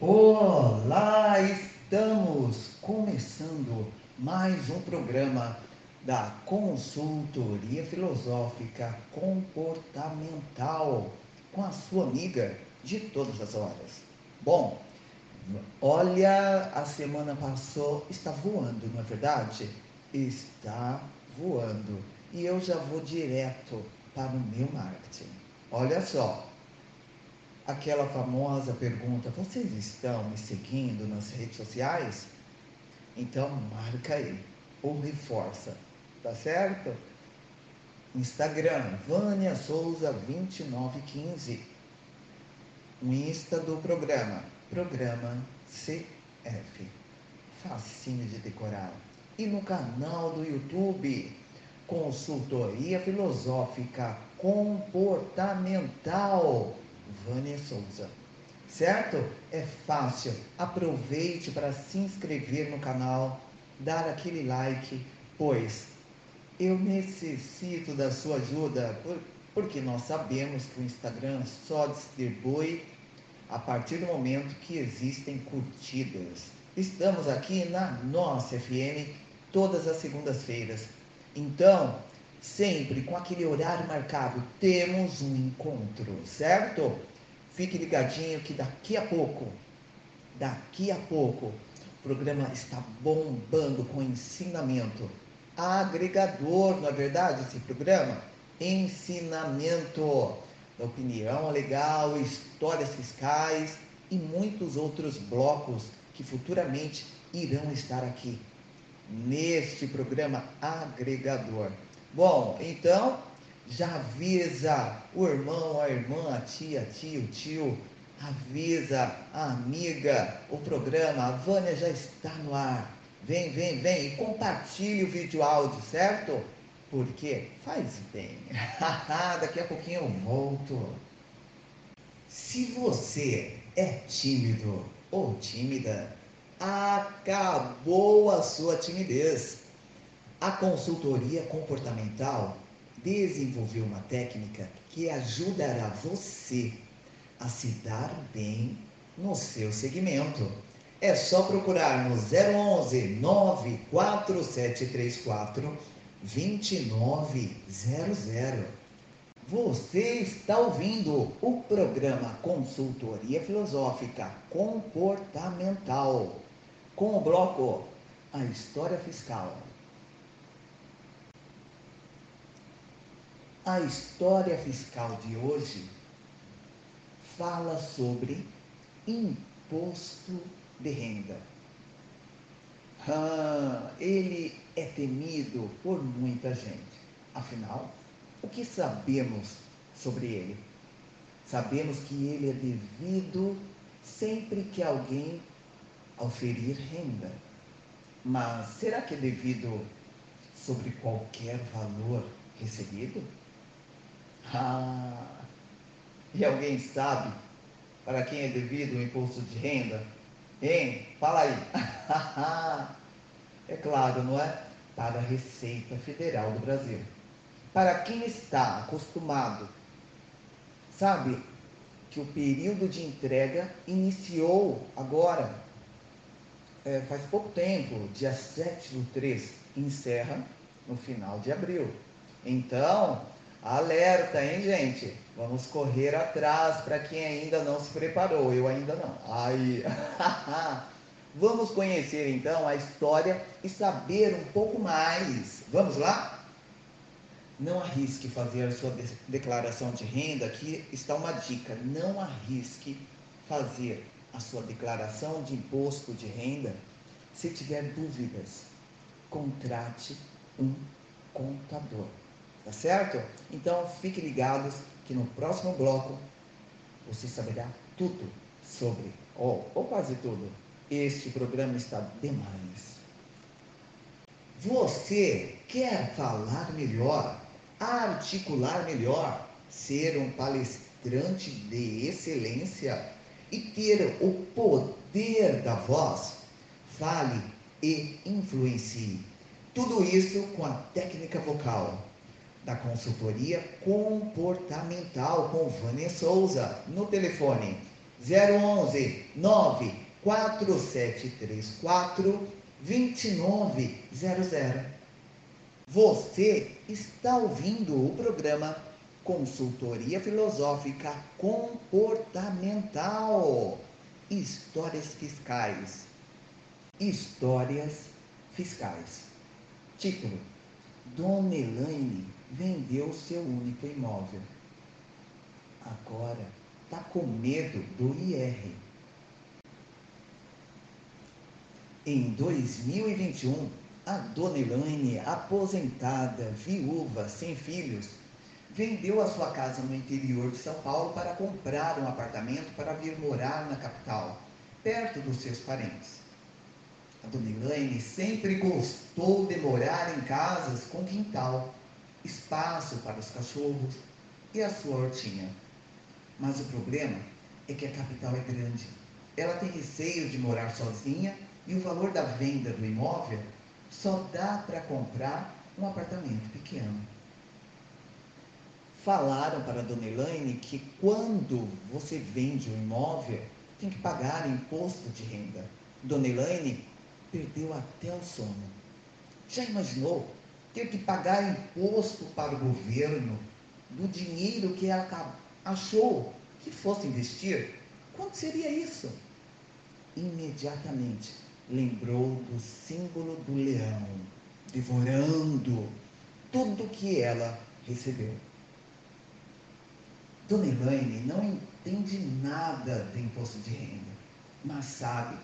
Olá, estamos começando mais um programa da Consultoria Filosófica Comportamental com a sua amiga de todas as horas. Bom, olha, a semana passou, está voando, não é verdade? Está voando. E eu já vou direto para o meu marketing. Olha só, aquela famosa pergunta: vocês estão me seguindo nas redes sociais? Então marca aí ou reforça, tá certo? Instagram, Vânia Souza 2915. O Insta do programa, programa CF. Facinho de decorar. E no canal do YouTube, Consultoria Filosófica Comportamental Vânia Souza. Certo? É fácil. Aproveite para se inscrever no canal, dar aquele like, pois eu necessito da sua ajuda, porque nós sabemos que o Instagram só distribui a partir do momento que existem curtidas. Estamos aqui na nossa FM todas as segundas-feiras. Então, sempre com aquele horário marcado, temos um encontro, certo? Fique ligadinho que daqui a pouco, daqui a pouco, o programa está bombando com ensinamento agregador, não é verdade, esse programa? Ensinamento, opinião legal, histórias fiscais e muitos outros blocos que futuramente irão estar aqui neste programa agregador. Bom, então já avisa o irmão, a irmã, a tia, tio, tio, avisa a amiga, o programa, a Vânia já está no ar. Vem, vem, vem e compartilhe o vídeo áudio, certo? Porque faz bem. Daqui a pouquinho eu volto. Se você é tímido ou tímida, acabou a sua timidez. A consultoria comportamental desenvolveu uma técnica que ajudará você a se dar bem no seu segmento. É só procurar no 011 94734 2900. Você está ouvindo o programa Consultoria Filosófica Comportamental com o bloco A História Fiscal. A história fiscal de hoje fala sobre imposto de renda. Ah, ele é temido por muita gente. Afinal, o que sabemos sobre ele? Sabemos que ele é devido sempre que alguém oferir renda. Mas será que é devido sobre qualquer valor recebido? Ah, e alguém sabe para quem é devido o imposto de renda? Hein? Fala aí. é claro, não é? Para a Receita Federal do Brasil. Para quem está acostumado, sabe que o período de entrega iniciou agora, é, faz pouco tempo, dia 7 do 3, encerra no final de abril. Então, Alerta, hein, gente? Vamos correr atrás para quem ainda não se preparou. Eu ainda não. Aí. Vamos conhecer então a história e saber um pouco mais. Vamos lá? Não arrisque fazer a sua declaração de renda. Aqui está uma dica: não arrisque fazer a sua declaração de imposto de renda. Se tiver dúvidas, contrate um contador. Tá certo? Então fiquem ligados que no próximo bloco você saberá tudo sobre, ou, ou quase tudo. Este programa está demais. Você quer falar melhor, articular melhor, ser um palestrante de excelência e ter o poder da voz? Fale e influencie. Tudo isso com a técnica vocal da consultoria comportamental com Vânia Souza no telefone 011 94734 2900. Você está ouvindo o programa Consultoria Filosófica Comportamental. Histórias Fiscais. Histórias Fiscais. Título: Dona Elaine vendeu seu único imóvel. Agora está com medo do IR. Em 2021, a dona Elaine, aposentada, viúva, sem filhos, vendeu a sua casa no interior de São Paulo para comprar um apartamento para vir morar na capital, perto dos seus parentes. A dona Elaine sempre gostou de morar em casas com quintal, espaço para os cachorros e a sua hortinha. Mas o problema é que a capital é grande. Ela tem receio de morar sozinha e o valor da venda do imóvel só dá para comprar um apartamento pequeno. Falaram para a dona Elaine que quando você vende um imóvel, tem que pagar imposto de renda. Dona Elaine perdeu até o sono. Já imaginou ter que pagar imposto para o governo do dinheiro que ela achou que fosse investir? Quanto seria isso? Imediatamente lembrou do símbolo do leão, devorando tudo que ela recebeu. Dona Elaine não entende nada de imposto de renda, mas sabe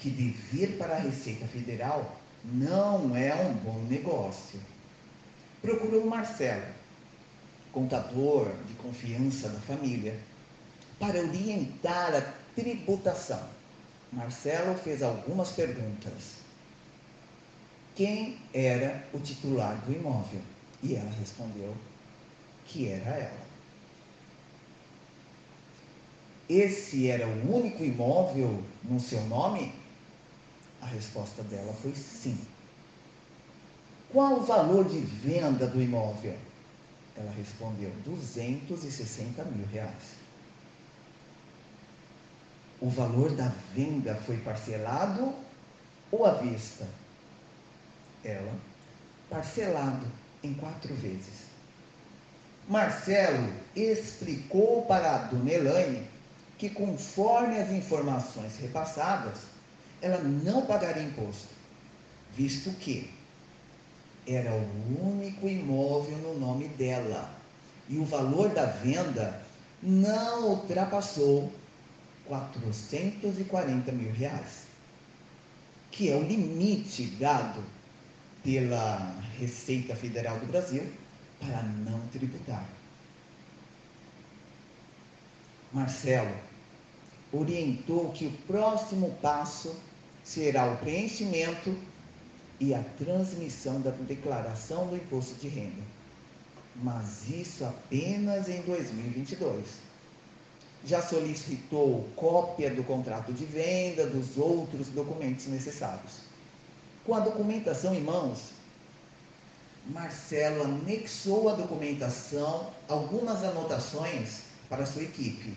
que dever para a Receita Federal não é um bom negócio. Procurou Marcelo, contador de confiança da família, para orientar a tributação. Marcelo fez algumas perguntas. Quem era o titular do imóvel? E ela respondeu que era ela. Esse era o único imóvel no seu nome? A resposta dela foi sim. Qual o valor de venda do imóvel? Ela respondeu: 260 mil reais. O valor da venda foi parcelado ou à vista? Ela, parcelado em quatro vezes. Marcelo explicou para a dona Elaine que, conforme as informações repassadas, ela não pagaria imposto, visto que era o único imóvel no nome dela e o valor da venda não ultrapassou 440 mil reais, que é o limite dado pela Receita Federal do Brasil para não tributar. Marcelo orientou que o próximo passo será o preenchimento e a transmissão da declaração do imposto de renda. Mas isso apenas em 2022. Já solicitou cópia do contrato de venda, dos outros documentos necessários. Com a documentação em mãos, Marcelo anexou a documentação algumas anotações para sua equipe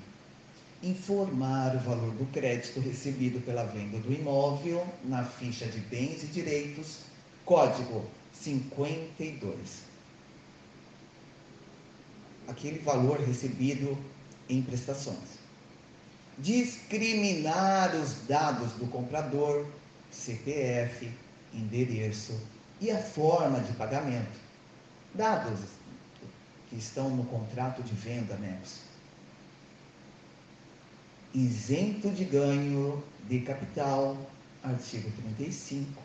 informar o valor do crédito recebido pela venda do imóvel na ficha de bens e direitos, código 52. Aquele valor recebido em prestações. Discriminar os dados do comprador, CPF, endereço e a forma de pagamento. Dados que estão no contrato de venda anexo isento de ganho de capital, artigo 35,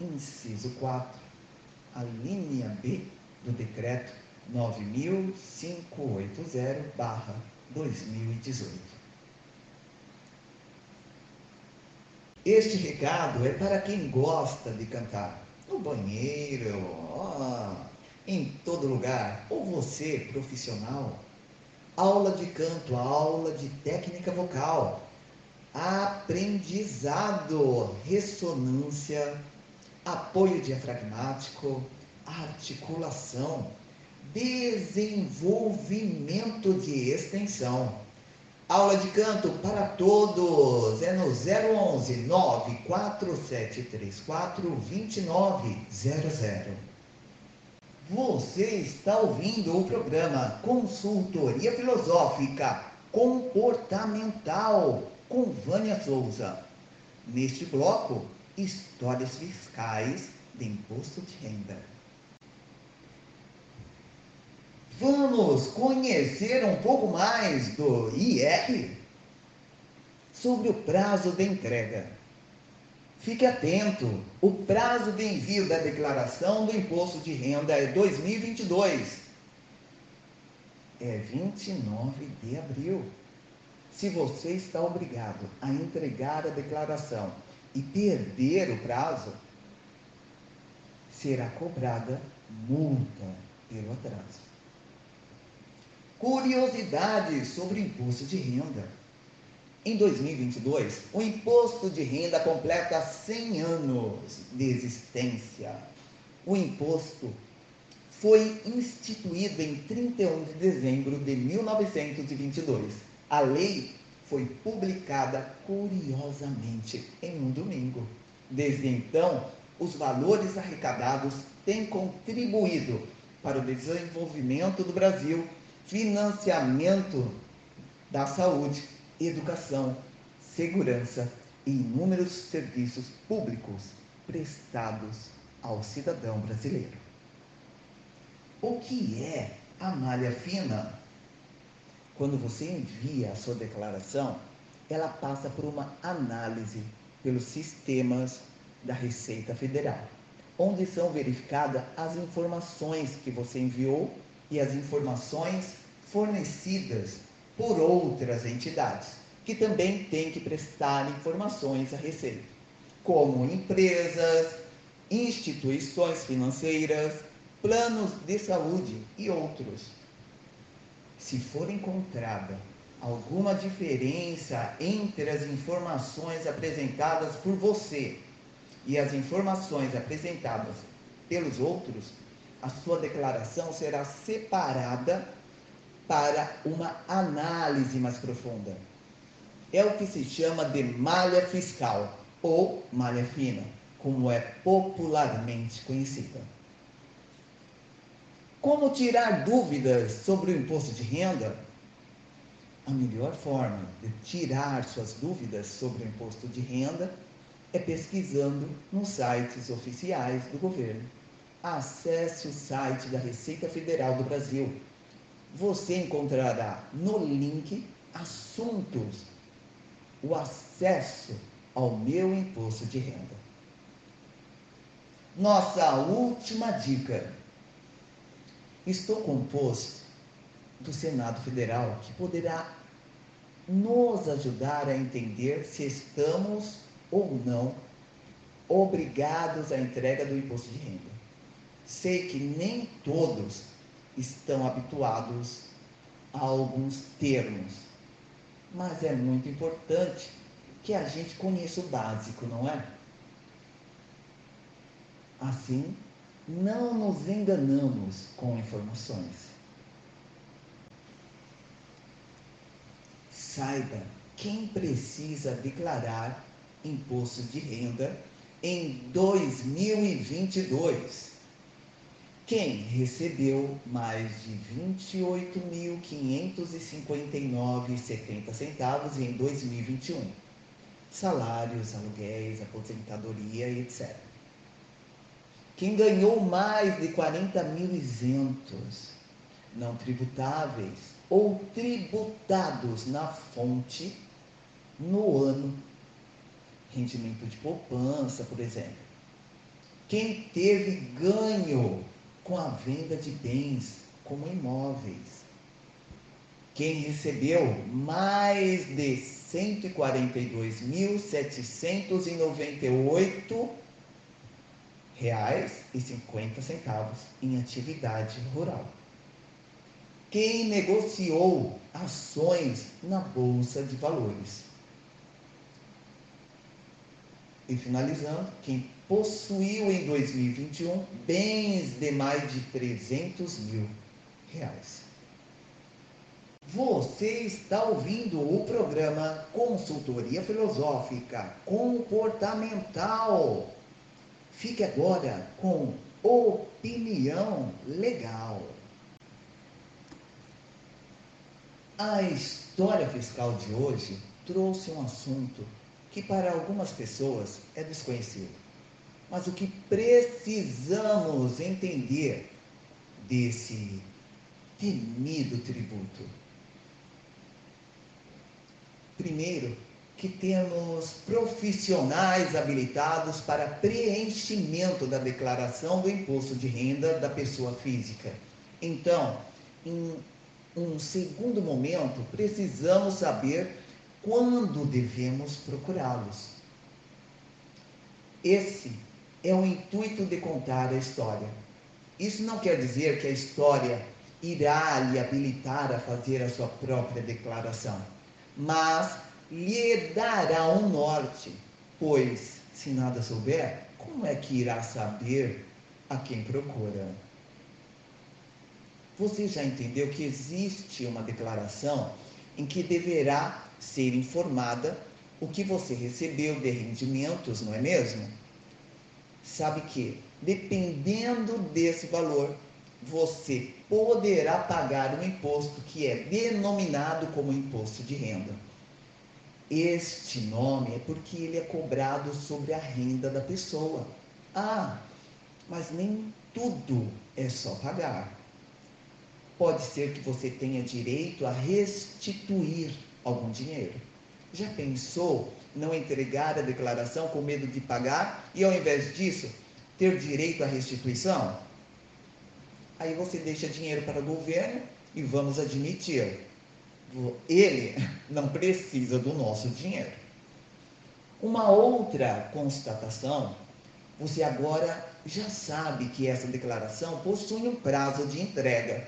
inciso 4, a linha B do decreto 9580/2018. Este recado é para quem gosta de cantar no banheiro, em todo lugar, ou você, profissional, aula de canto, aula de técnica vocal, aprendizado, ressonância, apoio diafragmático, articulação, desenvolvimento de extensão, Aula de canto para todos. É no 011 94734 2900. Você está ouvindo o programa Consultoria Filosófica Comportamental com Vânia Souza. Neste bloco, histórias fiscais de imposto de renda. Vamos conhecer um pouco mais do IR sobre o prazo de entrega. Fique atento, o prazo de envio da declaração do imposto de renda é 2022. É 29 de abril. Se você está obrigado a entregar a declaração e perder o prazo, será cobrada multa pelo atraso. Curiosidades sobre imposto de renda. Em 2022, o imposto de renda completa 100 anos de existência. O imposto foi instituído em 31 de dezembro de 1922. A lei foi publicada curiosamente em um domingo. Desde então, os valores arrecadados têm contribuído para o desenvolvimento do Brasil financiamento da saúde, educação, segurança e inúmeros serviços públicos prestados ao cidadão brasileiro. O que é a malha fina? Quando você envia a sua declaração, ela passa por uma análise pelos sistemas da Receita Federal, onde são verificadas as informações que você enviou e as informações fornecidas por outras entidades, que também têm que prestar informações à Receita, como empresas, instituições financeiras, planos de saúde e outros. Se for encontrada alguma diferença entre as informações apresentadas por você e as informações apresentadas pelos outros, a sua declaração será separada para uma análise mais profunda. É o que se chama de malha fiscal ou malha fina, como é popularmente conhecida. Como tirar dúvidas sobre o imposto de renda? A melhor forma de tirar suas dúvidas sobre o imposto de renda é pesquisando nos sites oficiais do governo acesse o site da Receita Federal do Brasil. Você encontrará no link assuntos, o acesso ao meu imposto de renda. Nossa última dica. Estou composto do Senado Federal que poderá nos ajudar a entender se estamos ou não obrigados à entrega do imposto de renda. Sei que nem todos estão habituados a alguns termos, mas é muito importante que a gente conheça o básico, não é? Assim, não nos enganamos com informações. Saiba quem precisa declarar imposto de renda em 2022 quem recebeu mais de R$ 28.559,70 centavos em 2021. Salários, aluguéis, aposentadoria, etc. Quem ganhou mais de 40 mil isentos, não tributáveis ou tributados na fonte no ano. Rendimento de poupança, por exemplo. Quem teve ganho com a venda de bens, como imóveis. Quem recebeu mais de 142.798 reais e 50 centavos em atividade rural. Quem negociou ações na bolsa de valores. E finalizando, quem possuiu em 2021 bens de mais de 300 mil reais. Você está ouvindo o programa Consultoria Filosófica Comportamental. Fique agora com Opinião Legal. A história fiscal de hoje trouxe um assunto que para algumas pessoas é desconhecido. Mas o que precisamos entender desse temido tributo Primeiro, que temos profissionais habilitados para preenchimento da declaração do imposto de renda da pessoa física. Então, em um segundo momento, precisamos saber quando devemos procurá-los. Esse é o intuito de contar a história. Isso não quer dizer que a história irá lhe habilitar a fazer a sua própria declaração mas lhe dará um norte, pois se nada souber, como é que irá saber a quem procura? Você já entendeu que existe uma declaração em que deverá ser informada o que você recebeu de rendimentos, não é mesmo? Sabe que, dependendo desse valor, você poderá pagar um imposto que é denominado como imposto de renda. Este nome é porque ele é cobrado sobre a renda da pessoa. Ah, mas nem tudo é só pagar. Pode ser que você tenha direito a restituir algum dinheiro. Já pensou não entregar a declaração com medo de pagar e, ao invés disso, ter direito à restituição? Aí você deixa dinheiro para o governo e vamos admitir, ele não precisa do nosso dinheiro. Uma outra constatação, você agora já sabe que essa declaração possui um prazo de entrega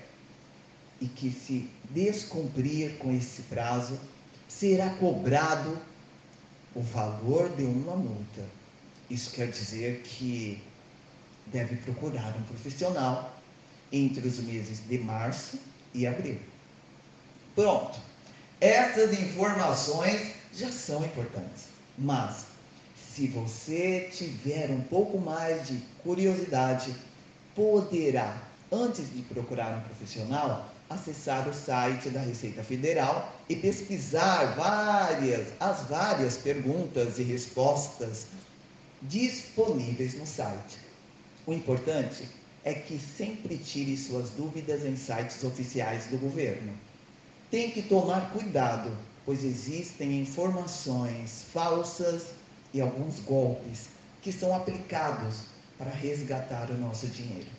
e que se descumprir com esse prazo, será cobrado o valor de uma multa. Isso quer dizer que deve procurar um profissional entre os meses de março e abril. Pronto. Essas informações já são importantes, mas se você tiver um pouco mais de curiosidade, poderá, antes de procurar um profissional, acessar o site da Receita Federal e pesquisar várias, as várias perguntas e respostas disponíveis no site. O importante é que sempre tire suas dúvidas em sites oficiais do governo. Tem que tomar cuidado, pois existem informações falsas e alguns golpes que são aplicados para resgatar o nosso dinheiro.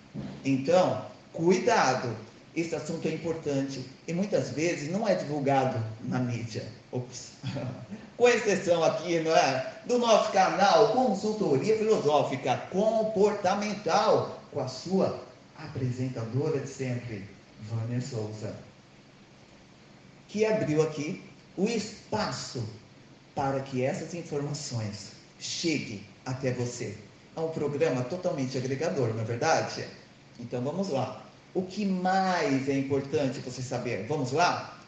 Então, cuidado! Esse assunto é importante e muitas vezes não é divulgado na mídia. Ops. Com exceção aqui, não é? Do nosso canal Consultoria Filosófica Comportamental, com a sua apresentadora de sempre, Vânia Souza, que abriu aqui o espaço para que essas informações cheguem até você. É um programa totalmente agregador, não é verdade? Então vamos lá. O que mais é importante você saber? Vamos lá?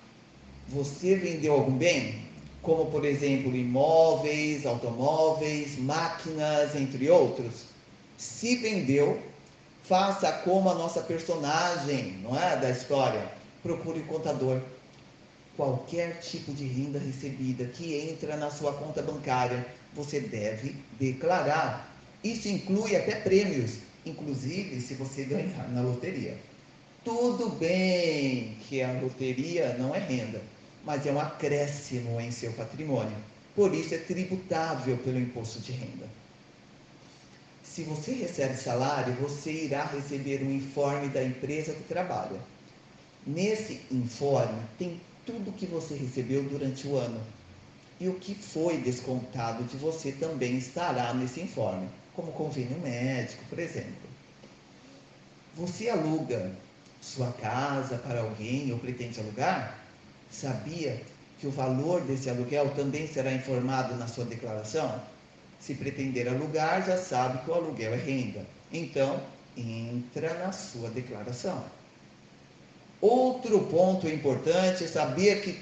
Você vendeu algum bem? Como, por exemplo, imóveis, automóveis, máquinas, entre outros? Se vendeu, Faça como a nossa personagem, não é, da história. Procure o contador. Qualquer tipo de renda recebida que entra na sua conta bancária, você deve declarar. Isso inclui até prêmios, inclusive se você ganhar na loteria. Tudo bem que a loteria não é renda, mas é um acréscimo em seu patrimônio. Por isso é tributável pelo imposto de renda. Se você recebe salário, você irá receber um informe da empresa que trabalha. Nesse informe tem tudo que você recebeu durante o ano. E o que foi descontado de você também estará nesse informe, como convênio médico, por exemplo. Você aluga sua casa para alguém ou pretende alugar? Sabia que o valor desse aluguel também será informado na sua declaração? Se pretender alugar, já sabe que o aluguel é renda. Então, entra na sua declaração. Outro ponto importante é saber que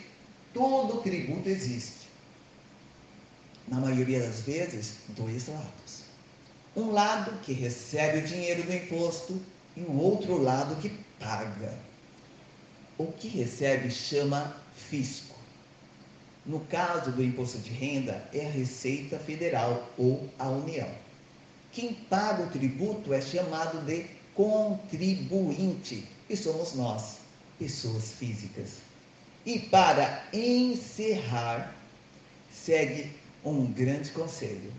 todo tributo existe. Na maioria das vezes, dois lados. Um lado que recebe o dinheiro do imposto e o outro lado que paga. O que recebe chama fisco. No caso do imposto de renda, é a Receita Federal ou a União. Quem paga o tributo é chamado de contribuinte, e somos nós pessoas físicas. E para encerrar, segue um grande conselho.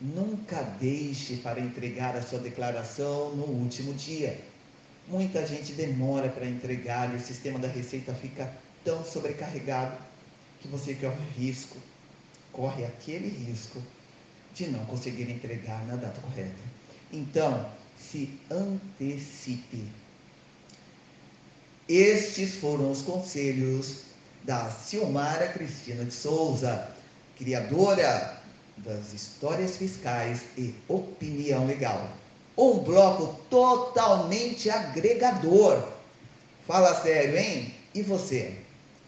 Nunca deixe para entregar a sua declaração no último dia. Muita gente demora para entregar e o sistema da Receita fica tão sobrecarregado que você corre risco, corre aquele risco de não conseguir entregar na data correta. Então, se antecipe estes foram os conselhos da Silmara Cristina de Souza, criadora das histórias fiscais e opinião legal. Um bloco totalmente agregador. Fala sério, hein? E você?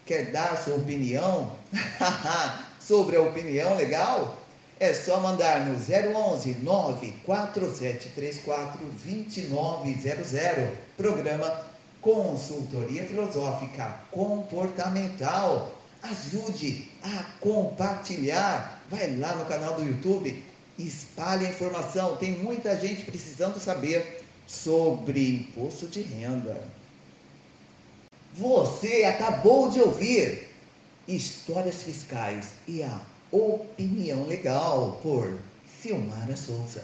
Quer dar sua opinião sobre a opinião legal? É só mandar no 011 94734 2900, programa consultoria filosófica comportamental. Ajude a compartilhar. Vai lá no canal do YouTube, espalhe a informação. Tem muita gente precisando saber sobre imposto de renda. Você acabou de ouvir Histórias Fiscais e a Opinião Legal por Silmara Souza.